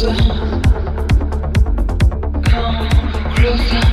Come closer.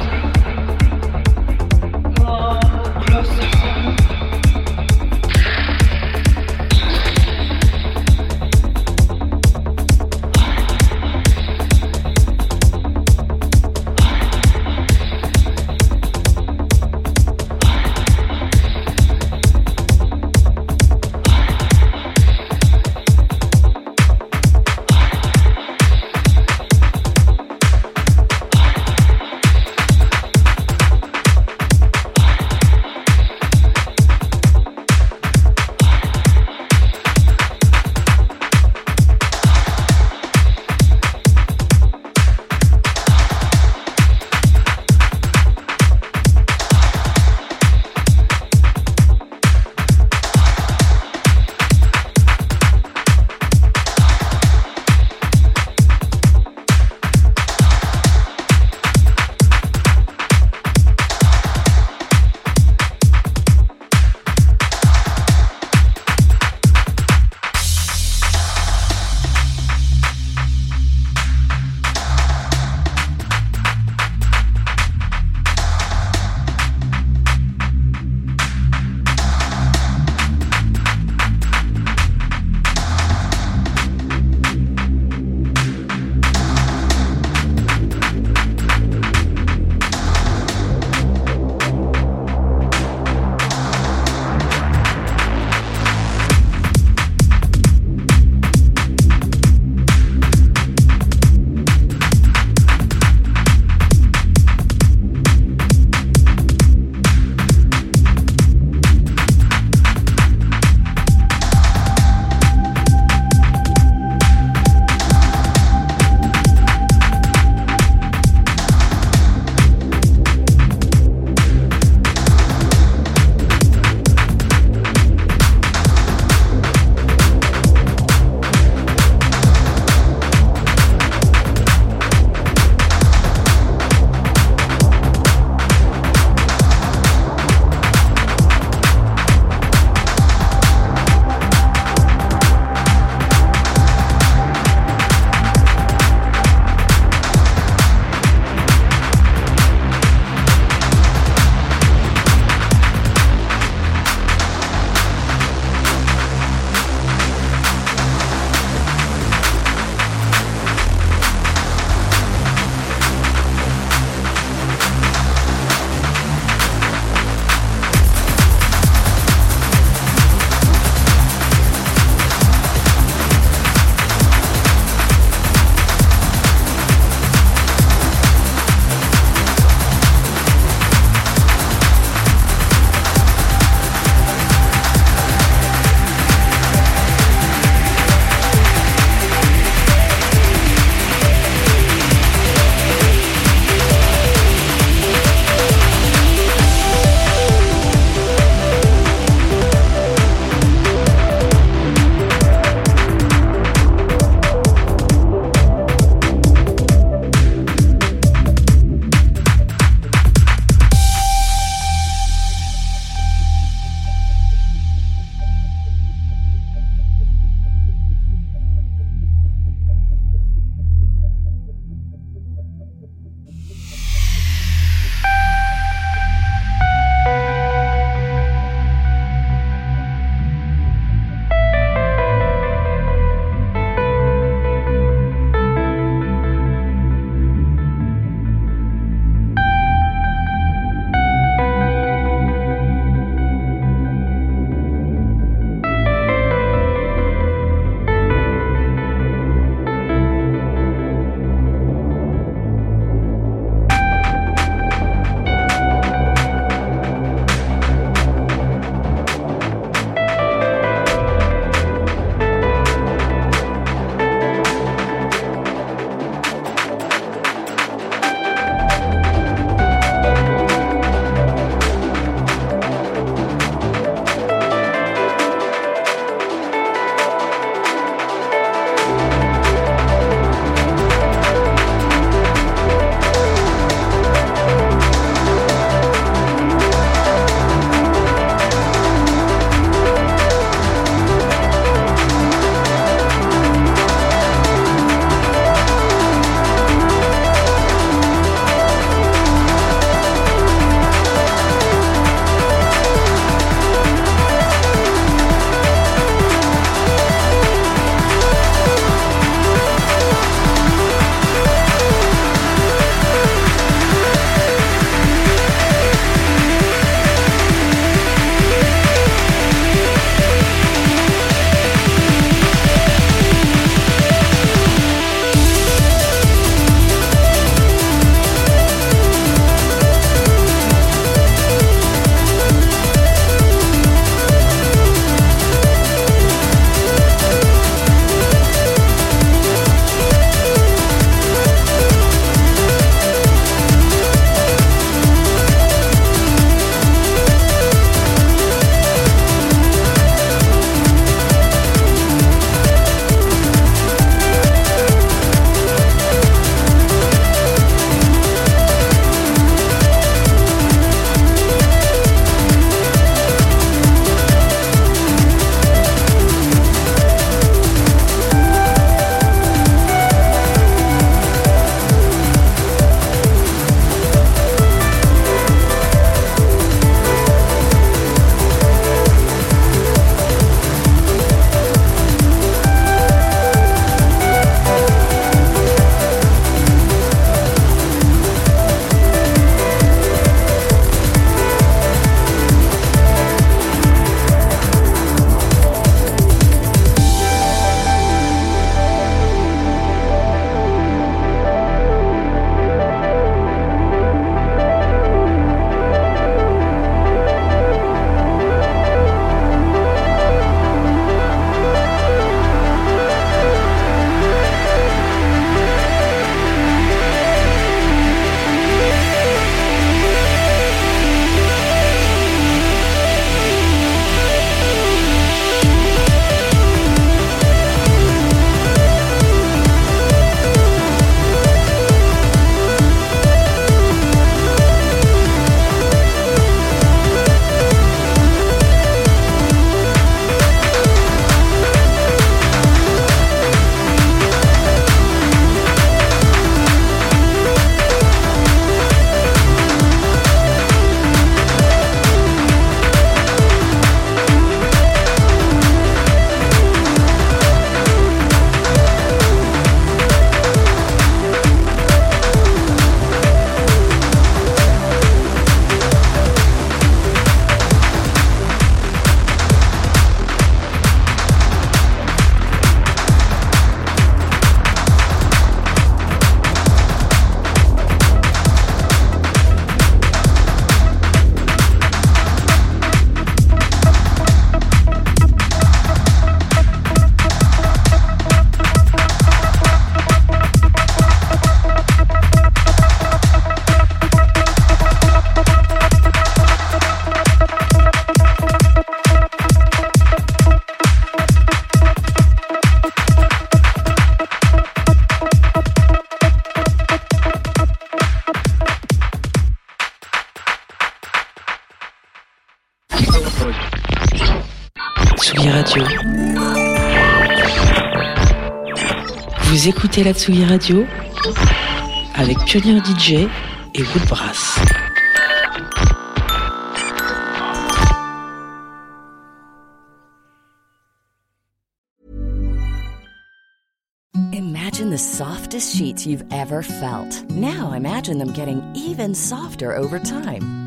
Écoutez la Tsugi Radio avec Pioneer DJ et Woodbrass. Imagine the softest sheets you've ever felt. Now imagine them getting even softer over time.